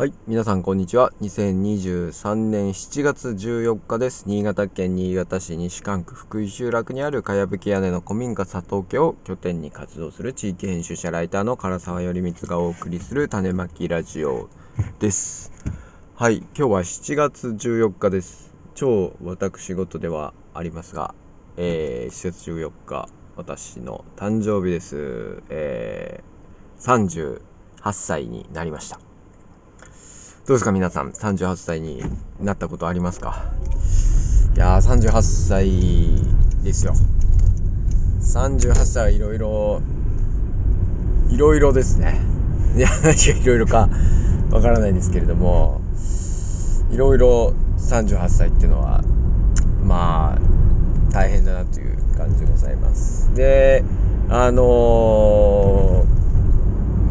はい。皆さん、こんにちは。2023年7月14日です。新潟県新潟市西館区福井集落にあるかやぶき屋根の古民家佐藤家を拠点に活動する地域編集者ライターの唐沢頼光がお送りする種まきラジオです。はい。今日は7月14日です。超私事ではありますが、えー、7月14日、私の誕生日です。えー、38歳になりました。どうですか皆さん、38歳になったことありますか？いやー、38歳ですよ。38歳はいろいろ、いろいろですね。いや、何がいろいろかわからないんですけれども、いろいろ38歳っていうのは、まあ、大変だなという感じでございます。で、あの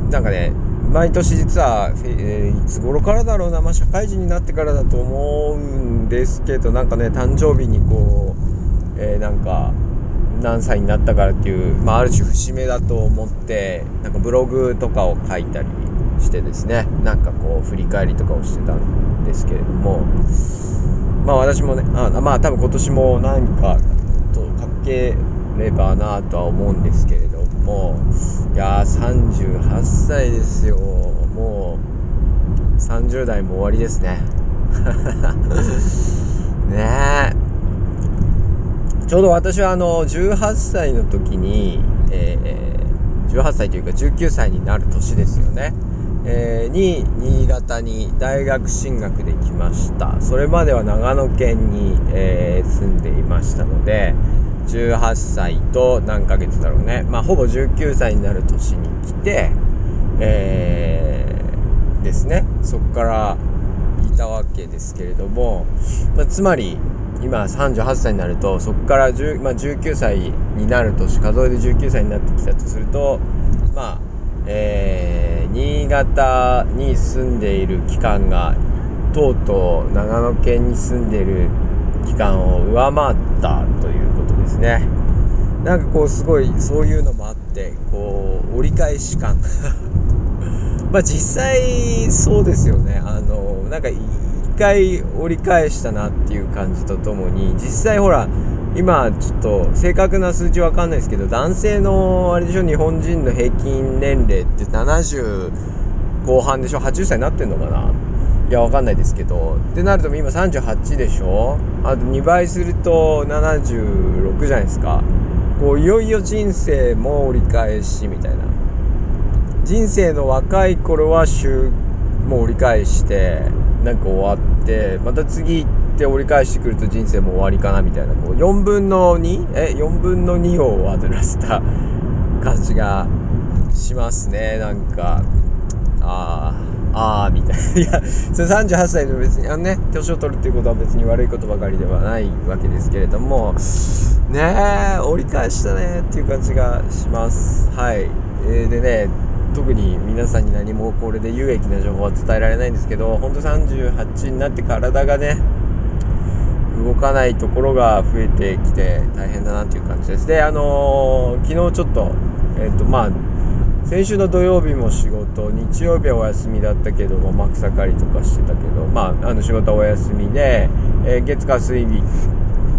ー、なんかね、毎年実は、えー、いつ頃からだろうな、まあ、社会人になってからだと思うんですけどなんかね誕生日にこう、えー、なんか何歳になったからっていう、まあ、ある種節目だと思ってなんかブログとかを書いたりしてですねなんかこう振り返りとかをしてたんですけれどもまあ私もねあまあ多分今年も何かとかければなとは思うんですけれどもいやー38歳ですよ。もう30代も終わりですね。ねえ。ちょうど私はあの18歳の時に、えー、18歳というか19歳になる年ですよね、えー、に新潟に大学進学できました。それまでは長野県に、えー、住んでいましたので18歳と何ヶ月だろうね。まあほぼ19歳になる年に来てえー、ですね。そこからいたわけですけれども、まあ、つまり今38歳になるとそこから、まあ、19歳になる年数えで19歳になってきたとするとまあえー、新潟に住んでいる期間がとうとう長野県に住んでいる期間を上回ったというですね。なんかこうすごいそういうのもあってこう折り返し感。まあ実際そうですよね。あのなんか一回折り返したなっていう感じとともに実際ほら今ちょっと正確な数字わかんないですけど男性のあれでしょ日本人の平均年齢って70後半でしょ80歳になってんのかないやわかんないですけど。ってなると今38でしょ？あと2倍すると76じゃないですか。こういよいよ人生も折り返しみたいな。人生の若い頃は週もう折り返してなんか終わってまた次行って折り返してくると人生も終わりかなみたいな。こう4分の 2? え？4分の2を終わらせた感じがしますねなんか。ああああみたいな。いやそれ38歳で別にあのね年を取るっていうことは別に悪いことばかりではないわけですけれどもねえ折り返したねっていう感じがします。はい、えー、でね特に皆さんに何もこれで有益な情報は伝えられないんですけど本当38になって体がね動かないところが増えてきて大変だなっていう感じです。であのー、昨日ちょっとえっ、ー、とまあ先週の土曜日も仕事日曜日はお休みだったけども、ま、草刈りとかしてたけど、まあ、あの仕事はお休みで、えー、月火水日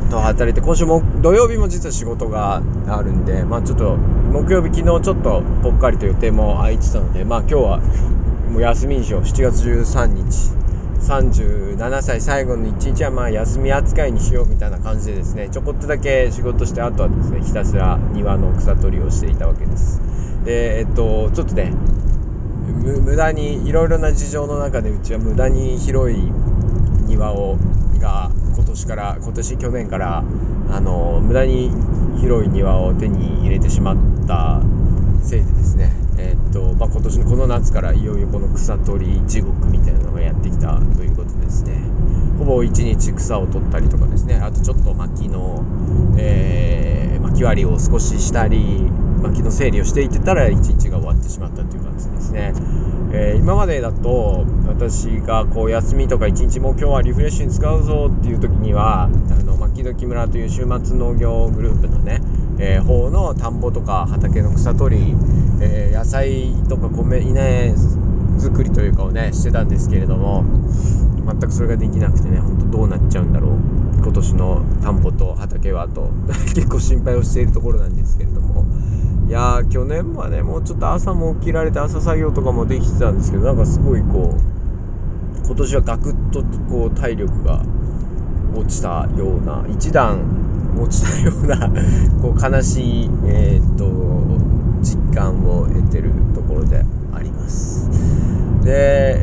と働いて今週も土曜日も実は仕事があるんで、まあ、ちょっと木曜日昨日ちょっとぽっかりと予定も空いてたので、まあ、今日はもう休みにしよう。7月13日37歳最後の1日はまあ休み扱いにしようみたいな感じでですねちょこっとだけ仕事してあとはですねひたすら庭の草取りをしていたわけです。でえっとちょっとね無駄にいろいろな事情の中でうちは無駄に広い庭をが今年から今年去年からあの無駄に広い庭を手に入れてしまったせいでとまあ、今年のこの夏からいよいよこの草取り地獄みたいなのがやってきたということですね。ほぼ1日草を取ったりとかですね。あとちょっと薪の、えー、薪割りを少ししたり薪の整理をしていってたら一日が終わってしまったという感じですね、えー、今までだと私がこう休みとか一日も今日はリフレッシュに使うぞっていう時にはあの牧時村という週末農業グループのね、えー、方の田んぼとか畑の草取り、えー、野菜とか米稲作りというかをねしてたんですけれども全くそれができなくてねほんとどうなっちゃうんだろう。今年の田んぼと畑はと 結構心配をしているところなんですけれども。いやー去年はねもうちょっと朝も起きられて朝作業とかもできてたんですけどなんかすごいこう今年はガクッとこう体力が落ちたような一段落ちたような こう悲しい、えー、っと実感を得てるところであります。で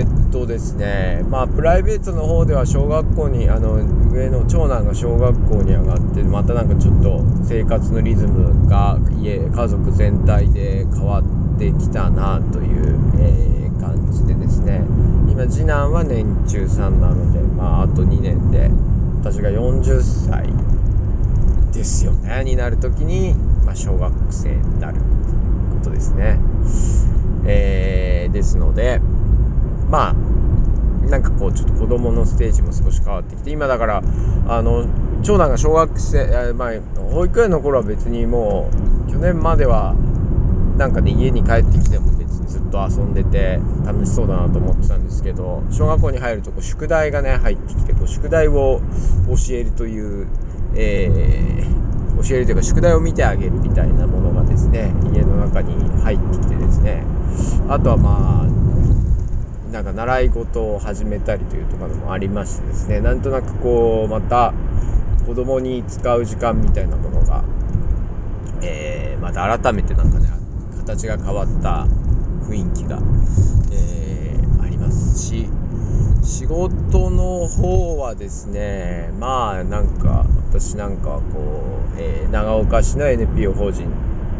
えー、っとですねまあプライベートの方では小学校にあの上の長男が小学校に上がってまたなんかちょっと生活のリズムが家家族全体で変わってきたなという、えー、感じでですね今次男は年中さんなのでまああと2年で40歳ですよねになる時に、まあ、小学生になるということですね。えー、ですのでまあなんかこうちょっと子供のステージも少し変わってきて今だからあの長男が小学生まあ保育園の頃は別にもう去年まではなんかね家に帰ってきてもと遊んでて楽しそうだなと思ってたんですけど小学校に入るとこう宿題がね入ってきてこう宿題を教えるという、えー、教えるというか宿題を見てあげるみたいなものがですね家の中に入ってきてですね。あとはまあなんか習い事を始めたりというとかもありましてですねなんとなくこうまた子供に使う時間みたいなものが、えー、また改めてなんかね形が変わった雰囲気が、えー、ありますし仕事の方はですねまあなんか私なんかこう、えー、長岡市の NPO 法人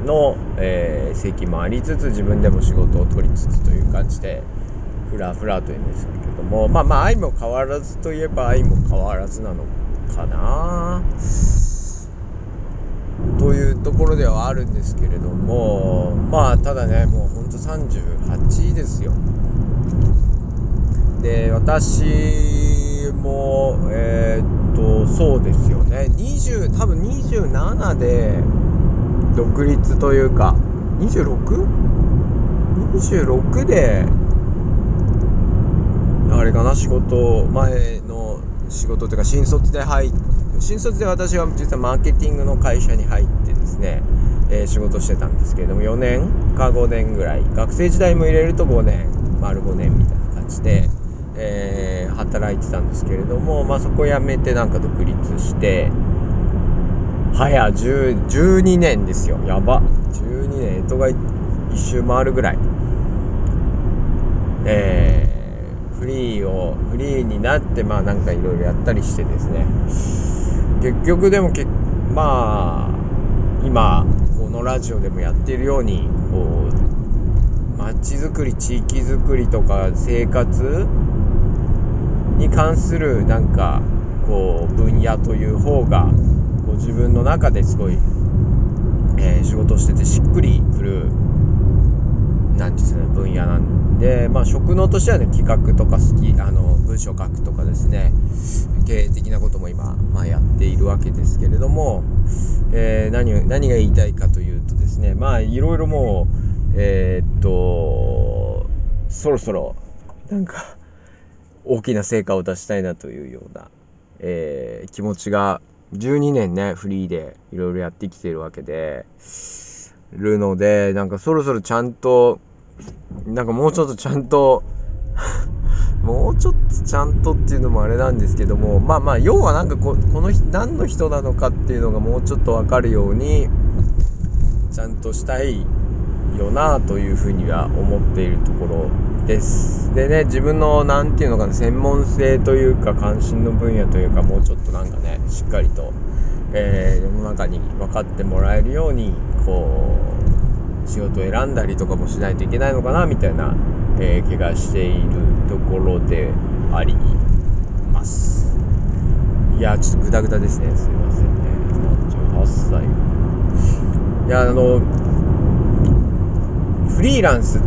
の、えー、席もありつつ自分でも仕事を取りつつという感じでフラフラというんですけどもまあまあ愛も変わらずといえば愛も変わらずなのかな。というところではあるんですけれどもまあただねもうほんと38ですよで私もえー、っとそうですよね20多分27で独立というか 26?26 であれかな仕事前の仕事というか新卒で入って新卒で私は実はマーケティングの会社に入ってですね、えー、仕事してたんですけれども4年か5年ぐらい学生時代も入れると5年丸5年みたいな感じで、えー、働いてたんですけれども、まあ、そこ辞めてなんか独立して早12年ですよ。やば。12年干支が一周回るぐらい。えー、フリーをフリーになってまあなんかいろいろやったりしてですね。結局でもけまあ今このラジオでもやっているようにこう街づくり地域づくりとか生活に関するなんかこう分野という方がこ自分の中ですごい、えー、仕事しててしっくりくるなんですね分野なんでまあ職能としてはね企画とか好きあの文章書くとかですね経営的なことも今、まあ、やっているわけですけれども、えー、何何が言いたいかというとですねまあいろいろもうえー、っとそろそろなんか大きな成果を出したいなというような、えー、気持ちが12年ねフリーでいろいろやってきてるわけでるのでなんかそろそろちゃんとなんかもうちょっとちゃんと もうちょっとちゃんとっていうのもあれなんですけどもまあまあ要はなんかここの何の人なのかっていうのがもうちょっと分かるようにちゃんとしたいよなというふうには思っているところです。でね自分の何て言うのかな専門性というか関心の分野というかもうちょっとなんかねしっかりと、えー、世の中に分かってもらえるようにこう仕事を選んだりとかもしないといけないのかなみたいな、えー、気がしているところであります。いやちょっとグダグダですね。すいませんね。38歳。いやあのフリーランス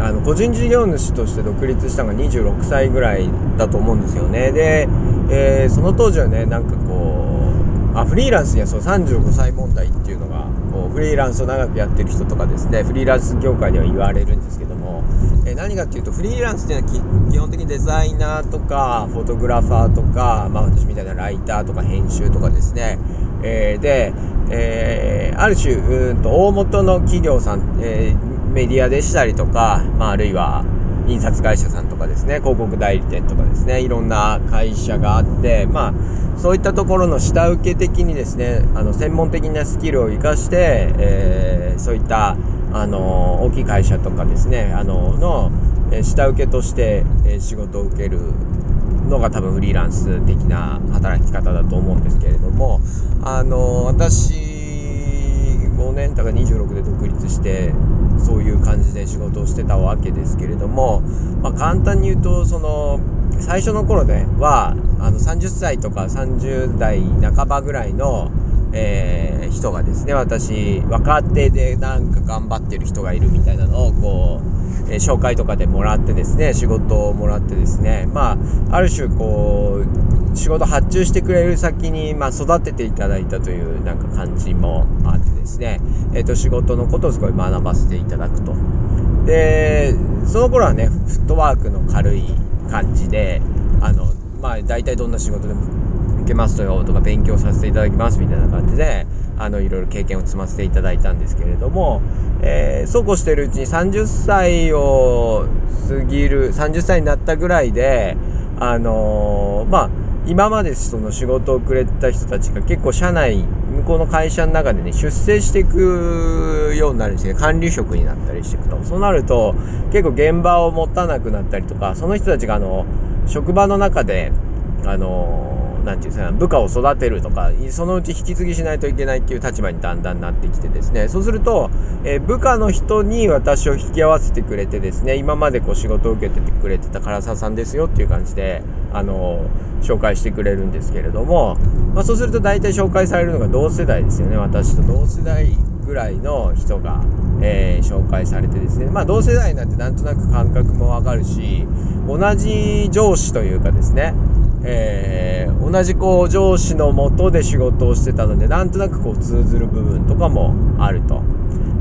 あの個人事業主として独立したのが26歳ぐらいだと思うんですよね。で、えー、その当時はねなんかこうあフリーランスにはそう35歳問題っていうのがこうフリーランスを長くやってる人とかですねフリーランス業界では言われるんですけどもえ何かっていうとフリーランスっていうのは基本的にデザイナーとかフォトグラファーとか、まあ、私みたいなライターとか編集とかですね、えー、で、えー、ある種うんと大元の企業さん、え、メディアでしたりとか、まあ、あるいは印刷会社さんとかですね広告代理店とかですねいろんな会社があってまあそういったところの下請け的にですねあの専門的なスキルを生かして、えー、そういったあの大きい会社とかですねあのの下請けとして仕事を受けるのが多分フリーランス的な働き方だと思うんですけれどもあの私5年だから26で独立してそういう感じで仕事をしてたわけですけれども、まあ、簡単に言うとその最初の頃ではあの30歳とか30代半ばぐらいの、えー、人がですね私若手でなんか頑張ってる人がいるみたいなのをこう、えー、紹介とかでもらってですね仕事をもらってですねまあある種こう仕事発注してくれる先に、まあ、育てていただいたというなんか感じもあってですね、えーと、仕事のことをすごい学ばせていただくと。でその頃はねフットワークの軽い感じであのまあ大体どんな仕事でもけますよとか勉強させていただきますみたいな感じであのいろいろ経験を積ませていただいたんですけれども、えー、そうこうしてるうちに30歳を過ぎる30歳になったぐらいであのー、まあ今までその仕事をくれた人たちが結構社内向こうの会社の中でね出世していくようになるんですね。管理職になったりしていくと。そうなると結構現場を持たなくなったりとかその人たちがあの職場の中であのなんていうんですか部下を育てるとかそのうち引き継ぎしないといけないっていう立場にだんだんなってきてですね。そうすると、えー、部下の人に私を引き合わせてくれてですね今までこう仕事を受けててくれてた唐沢さんですよっていう感じであの紹介してくれるんですけれども、まあ、そうすると大体紹介されるのが同世代ですよね。私と同世代ぐらいの人が、えー、紹介されてですね。まあ同世代なんてなんとなく感覚もわかるし同じ上司というかですねえー、同じこう上司のもとで仕事をしてたのでなんとなくこう通ずる部分とかもあると。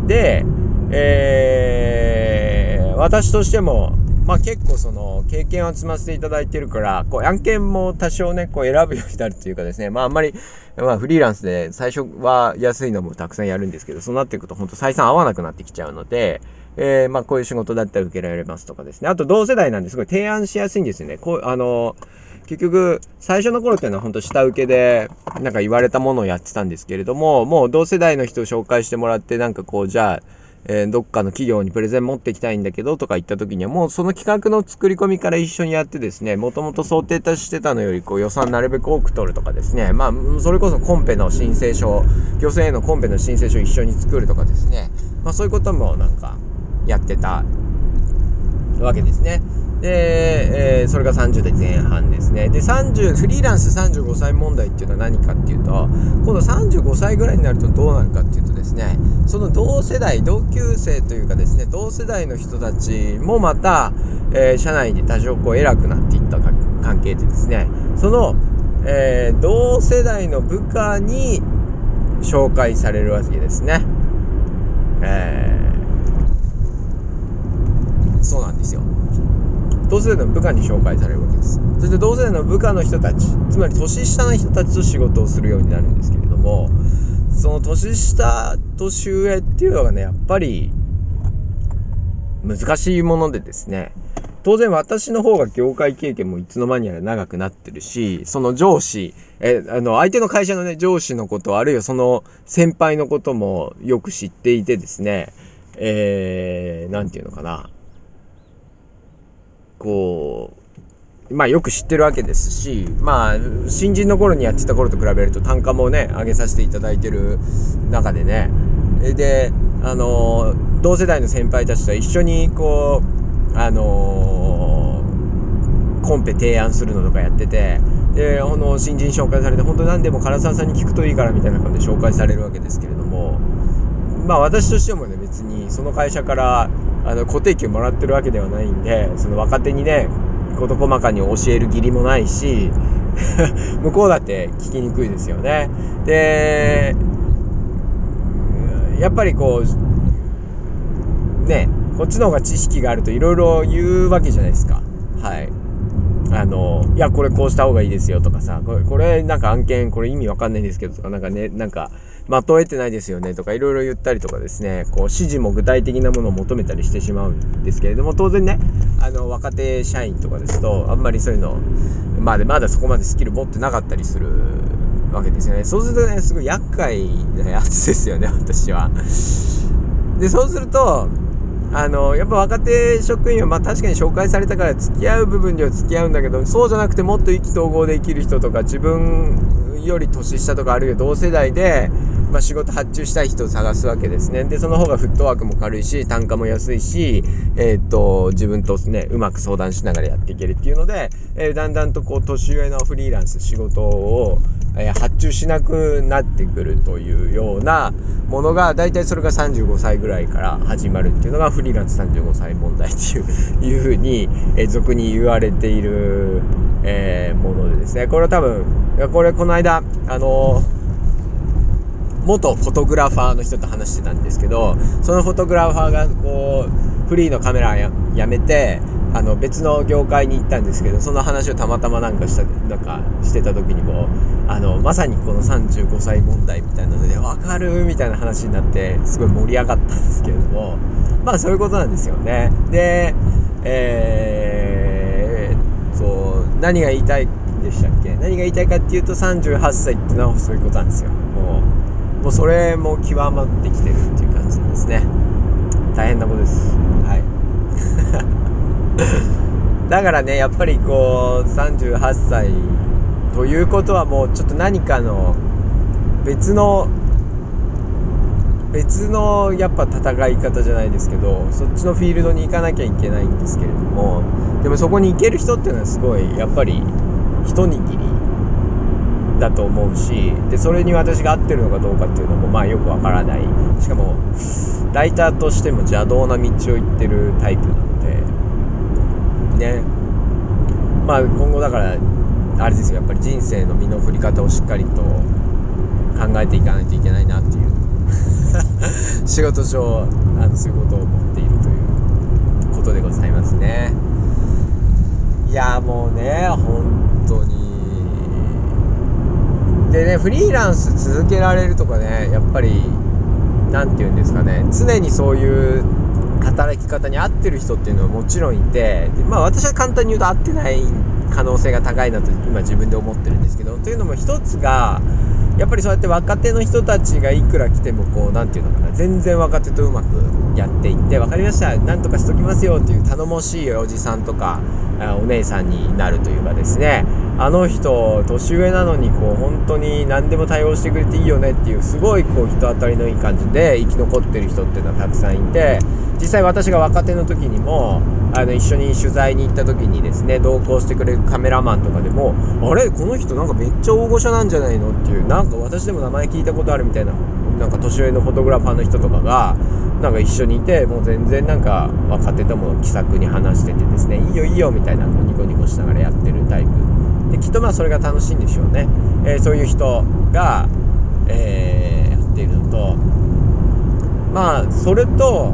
で、えー、私としても、まあ、結構その経験を積ませていただいてるからこう案件も多少ねこう選ぶようになるというかですねまああんまり、まあ、フリーランスで最初は安いのもたくさんやるんですけどそうなっていくと本当採算合わなくなってきちゃうので、えー、まあこういう仕事だったら受けられますとかですねあと同世代なんですごい提案しやすいんですよねこうあのー結局、最初の頃っていうのは本当下請けで、なんか言われたものをやってたんですけれども、もう同世代の人を紹介してもらって、なんかこう、じゃあ、えー、どっかの企業にプレゼン持ってきたいんだけどとか言った時にはもうその企画の作り込みから一緒にやってですねもともと想定してたのよりこう予算なるべく多く取るとかですねまあそれこそコンペの申請書漁船へのコンペの申請書を一緒に作るとかですねまあそういうこともなんかやってたわけですね。で、えー、それが30代前半ですね。で、30、フリーランス35歳問題っていうのは何かっていうと、今度35歳ぐらいになるとどうなるかっていうとですね、その同世代、同級生というかですね、同世代の人たちもまた、えー、社内で多少こう偉くなっていった関係でですね、その、えー、同世代の部下に紹介されるわけですね。えー、そうなんですよ。同世代の部下に紹介されるわけです。そして同世代の部下の人たちつまり年下の人たちと仕事をするようになるんですけれどもその年下年上っていうのがねやっぱり難しいものでですね当然私の方が業界経験もいつの間にやら長くなってるしその上司えあの相手の会社のね上司のことあるいはその先輩のこともよく知っていてですねえー、て言うのかな。こう、まあよく知ってるわけですし、まあ新人の頃にやってた頃と比べると単価もね、上げさせていただいてる中でね、で、あの、同世代の先輩たちと一緒にこう、あのコンペ提案するのとかやってて、で、あの、新人紹介されて、本当何でも唐沢さんに聞くといいからみたいな感じで紹介されるわけですけれども、まあ私としてもね、別にその会社からあの固定給もらってるわけではないんでその若手にね事細かに教える義理もないし 向こうだって聞きにくいですよね。でやっぱりこうねこっちの方が知識があるといろいろ言うわけじゃないですか。はい。あのいやこれこうした方がいいですよとかさこれこれなんか案件これ意味わかんないんですけどとかなんかねなんかまとえてないですよねとかいろいろ言ったりとかですねこう指示も具体的なものを求めたりしてしまうんですけれども当然ねあの若手社員とかですとあんまりそういうのまあまだそこまでスキル持ってなかったりするわけですよねそうするとねすごい厄介なやつですよね私は。でそうするとあのやっぱ若手職員はまあ確かに紹介されたから付き合う部分では付き合うんだけどそうじゃなくてもっと意気投合で生きる人とか自分より年下とかあるいは同世代で、まあ、仕事発注したい人を探すわけですね。でその方がフットワークも軽いし単価も安いし、えー、っと自分とねうまく相談しながらやっていけるっていうので、えー、だんだんとこう年上のフリーランス仕事を発注しなくなってくるというようなものが大体それが35歳ぐらいから始まるっていうのがフリーランス35歳問題っていういうふうに、え俗に言われている、え、ものでですね。これは多分これこの間あの元フォトグラファーの人と話してたんですけどそのフォトグラファーがこうフリーのカメラややめてあの別の業界に行ったんですけどその話をたまたまなんかしたなんかしてた時にもあのまさにこの35歳問題みたいなので分かるみたいな話になってすごい盛り上がったんですけれどもまあそういうことなんですよね。でえー、そう何が言いたいでしたっけ？何が言いたいかっていうと38歳っていうのはそういうことなんですよ。もうもうそれも極まってきてるっていう感じなんですね。大変なことです。はい。だからねやっぱりこう38歳ということはもうちょっと何かの別の別のやっぱ戦い方じゃないですけどそっちのフィールドに行かなきゃいけないんですけれどもでもそこに行ける人っていうのはすごいやっぱり一握りだと思うしでそれに私が合ってるのかどうかっていうのもまあよくわからない。しかもライターとしても邪道な道を行ってるタイプなのね。まあ今後だからあれですよやっぱり人生の身の振り方をしっかりと考えていかないといけないなっていう。仕事上あのそういうことを思っているということでございますね。いやもうね本当に。でねフリーランス続けられるとかねやっぱり何て言うんですかね常にそういう働き方に合ってる人っていうのはもちろんいてでまあ私は簡単に言うと合ってない可能性が高いなと今自分で思ってるんですけどというのも一つがやっぱりそうやって若手の人たちがいくら来てもこう何て言うのかな全然若手とうまくやっていって分かりました。なんとかしときますよっていう頼もしいおじさんとかお姉さんになるというかですね。あの人年上なのにこう本当に何でも対応してくれていいよねっていうすごいこう人当たりのいい感じで生き残ってる人っていうのはたくさんいて実際私が若手の時にもあの一緒に取材に行った時にですね同行してくれるカメラマンとかでもあれ？この人なんかめっちゃ大御所なんじゃないの？っていうなんか私でも名前聞いたことあるみたいななんか年上のフォトグラファーの人とかがなんか一緒にいてもう全然なんか若手とも気さくに話しててですねいいよいいよみたいなこうニコニコしながらやってるタイプ。できっとまあそれが楽しいんでしょうね、えー、そういう人が、えー、やっているのとまあそれと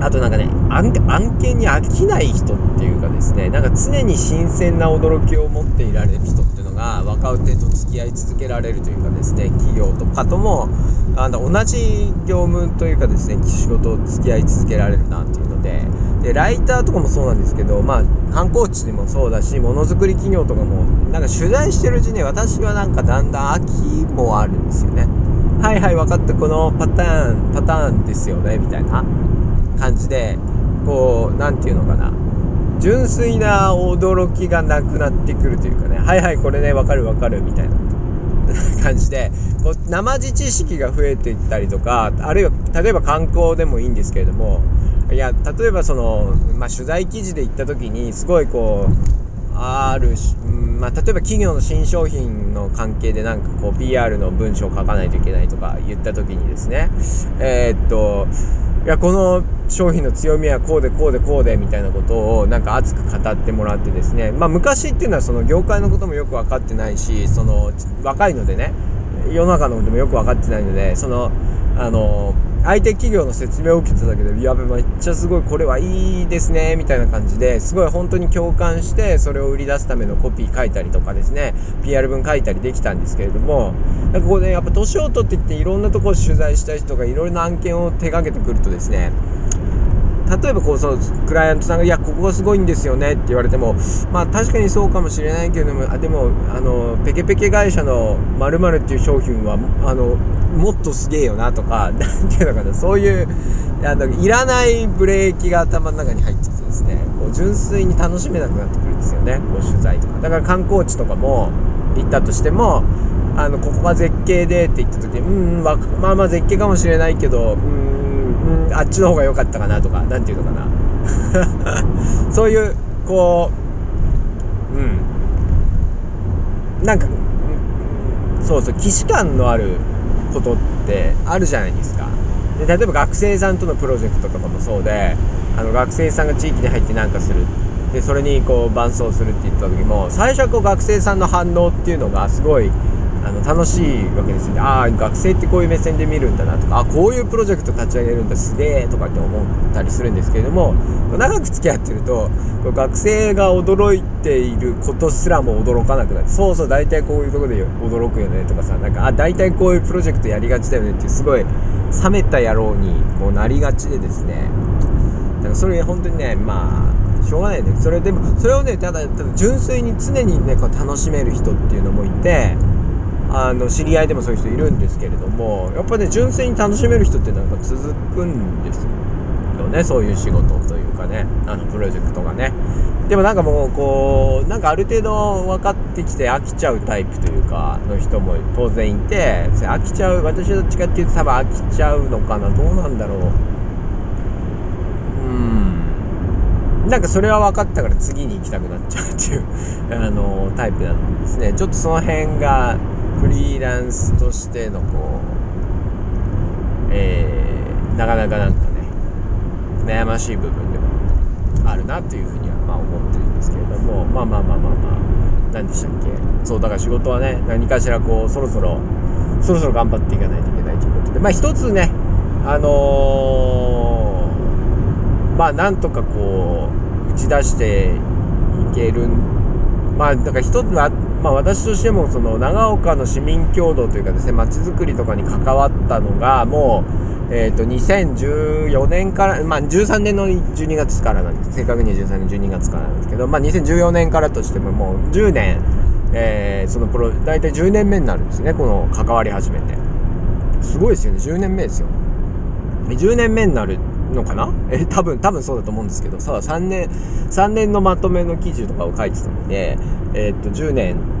あとなんかね案件に飽きない人っていうかですねなんか常に新鮮な驚きを持っていられる人っていうのが若手と付き合い続けられるというかですね企業とかともあの同じ業務というかですね仕事を付き合い続けられるなっていうのででライターとかもそうなんですけどまあ観光地でもそうだしものづくり企業とかもなんか取材してるうちに私はなんかだんだん飽きもあるんですよね。はいはい分かったこのパターンパターンですよねみたいな。感じでこう何て言うのかな。純粋な驚きがなくなってくるというかね。はいはいこれね分かる分かるみたいな。感じでこう生地知識が増えていったりとかあるいは例えば観光でもいいんですけれどもいや例えばその、まあ、取材記事で行った時にすごいこうあるし、まあ、例えば企業の新商品の関係でなんかこう PR の文章を書かないといけないとか言った時にですねえー、っといやこの商品の強みはこうでこうでこうでみたいなことをなんか熱く語ってもらってですね。まあ昔っていうのはその業界のこともよく分かってないしその若いのでね世の中のこともよく分かってないのでそのあの相手企業の説明を受けただけでやめっちゃすごい。これはい。い。ですねみたい。な感じですごい。本当に共感してそれを売り出すためのコピー書い。たりとかですね PR 文書い。たりできたんですけれどもなんかこうねやっぱ年を取ってきてい。ろんなところ取材した人がい。ろい。ろな案件を手掛けてくるとですね例えばこうそのクライアントさんが「い。やここがすごい。んですよね」って言われてもまあ確かにそうかもしれない。けれどもあでもあのペケペケ会社の〇〇ってい。う商品はあのもっとすげえよなとか 何ていうのかなそういうあのいらないブレーキが頭の中に入っちゃってですねこう純粋に楽しめなくなってくるんですよねこう取材とか。だから観光地とかも行ったとしてもあのここが絶景でって言った時にうんまあまあ絶景かもしれないけどうんうんあっちの方が良かったかなとか何て言うのかな。そういうこううん。なんか、そうそう既視感のあることってあるじゃないですか。で例えば学生さんとのプロジェクトとかもそうであの学生さんが地域に入って何かする。でそれにこう伴走するって言った時も最初はこう学生さんの反応っていうのがすごいあの楽しいわけですよね。ああ学生ってこういう目線で見るんだなとかあこういうプロジェクト立ち上げるんだすげえとかって思ったりするんですけれども長く付き合ってると学生が驚いていることすらも驚かなくなってそうそう大体こういうとこで驚くよねとかさなんかあ大体こういうプロジェクトやりがちだよねっていうすごい冷めた野郎にこうなりがちでですね。だからそれ本当にねまあしょうがないね。それでもそれをねただただ純粋に常にねこう楽しめる人っていうのもいてあの知り合いでもそういう人いるんですけれどもやっぱね純粋に楽しめる人ってなんか続くんですよねそういう仕事というかねあのプロジェクトがね。でもなんかもうこうなんかある程度分かってきて飽きちゃうタイプというかの人も当然いて飽きちゃう私はどっちかっていうと多分飽きちゃうのかなどうなんだろう。うん。なんかそれは分かったから次に行きたくなっちゃうっていうあのタイプなんですね。ちょっとその辺がフリーランスとしてのこう、えー、なかなかなんかね悩ましい部分でもあるなというふうにはまあ思ってるんですけれどもまあまあまあまあまあ何でしたっけ？そうだから仕事はね何かしらこうそろそろそろそろ頑張っていかないといけないということでまあ一つねあのー、まあなんとかこう打ち出していけるまあだから一つはまあ、私としてもその長岡の市民共同というかですねまちづくりとかに関わったのがもう、えー、と2014年から、まあ、13年の12月からなんです。正確には13年12月からなんですけど、まあ、2014年からとしてももう10年、えー、そのプロ大体10年目になるんですねこの関わり始めて。すごいですよね。10年目ですよ。10年目になるのかな？え多分多分そうだと思うんですけどさ3年3年のまとめの記事とかを書いてたのでえー、っと10年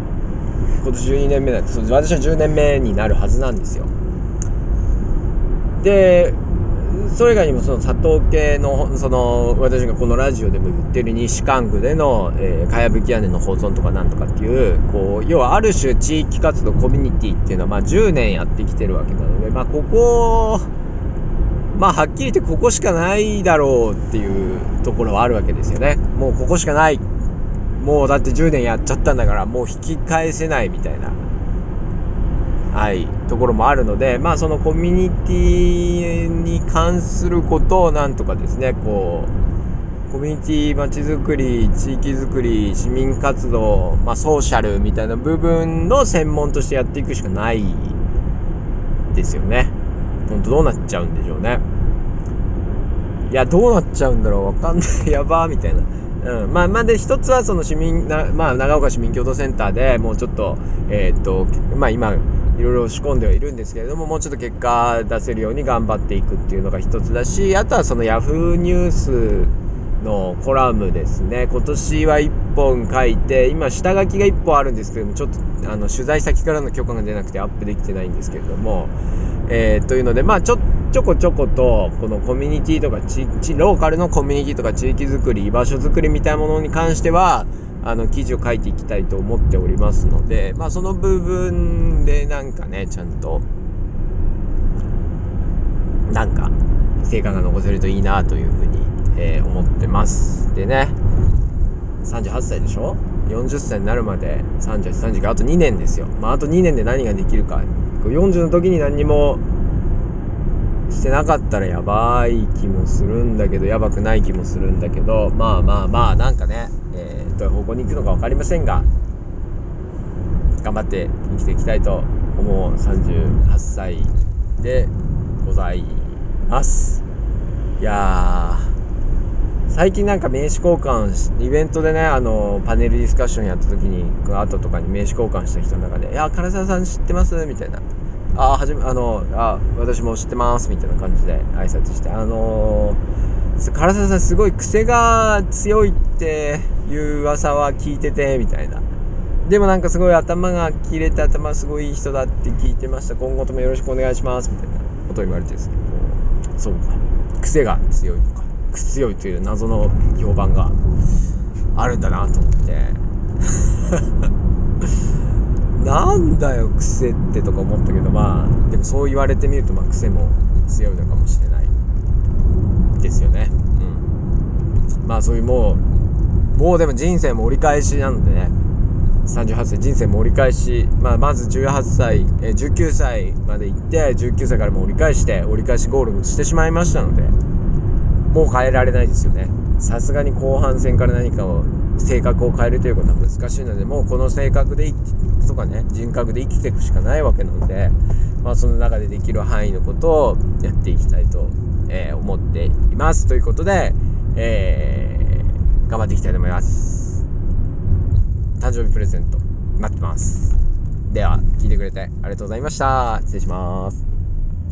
今年12年目なんです私は10年目になるはずなんですよ。でそれ以外にもその佐藤系のその私がこのラジオでも言ってる西関区での、えー、かやぶき屋根の保存とかなんとかっていうこう要はある種地域活動コミュニティっていうのはまあ10年やってきてるわけなのでまあここまあはっきり言ってここしかないだろうっていうところはあるわけですよね。もうここしかない。もうだって10年やっちゃったんだからもう引き返せないみたいなはいところもあるのでまあそのコミュニティに関することをなんとかですねこうコミュニティまちづくり地域づくり市民活動、まあ、ソーシャルみたいな部分の専門としてやっていくしかないですよね。本当どうなっちゃうんでしょうね。いやどうなっちゃうんだろうわかんない。やばーみたいな。うん、まあ、まあ、で、一つはその市民な、まあ、長岡市民共同センターでもうちょっと、えー、っと、まあ、今、いろいろ仕込んではいるんですけれども、もうちょっと結果出せるように頑張っていくっていうのが一つだし、あとはその Yahoo ニュースのコラムですね。今年は1本書いて、今下書きが1本あるんですけども、ちょっとあの取材先からの許可が出なくてアップできてないんですけれども、えー、というので、まあちょ、ちょこちょことこのコミュニティとか地ローカルのコミュニティとか地域づくり居場所づくりみたいなものに関してはあの記事を書いていきたいと思っておりますので、まあ、その部分でなんかねちゃんとなんか成果が残せるといいなというふうに、えー、思ってますでね38歳でしょ？40歳になるまで38、39あと2年ですよ。まあ、あと2年で何ができるか。40の時に何にもしてなかったらやばい気もするんだけどやばくない気もするんだけどまあまあまあなんかね、えー、どういう方向に行くのか分かりませんが頑張って生きていきたいと思う38歳でございますいや最近なんか名刺交換イベントでねあのパネルディスカッションやった時に後とかに名刺交換した人の中で「いや唐沢さん知ってます?」みたいな「あはじめあのあ私も知ってます」みたいな感じで挨拶して。あのー、唐沢さんすごい癖が強いっていう噂は聞いててみたいなでもなんかすごい頭が切れて頭すごいいい人だって聞いてました。今後ともよろしくお願いしますみたいなことを言われてですね。そうか。癖が強いのか。強いという謎の評判があるんだなと思って。なんだよ癖ってとか思ったけどまあでもそう言われてみるとまあ癖も強いのかもしれないですよね。うん。まあそういうもうもうでも人生も折り返しなのでね。38歳人生も折り返し、まあ、まず18歳、えー、19歳まで行って19歳からも折り返して折り返しゴールしてしまいましたので。もう変えられないですよね。さすがに後半戦から何かを性格を変えるということは難しいのでもうこの性格でとかね人格で生きていくしかないわけなので、まあ、その中でできる範囲のことをやっていきたいと、えー、思っていますということで、えー、頑張っていきたいと思います。誕生日プレゼント待ってます。では聞いてくれてありがとうございました。失礼します。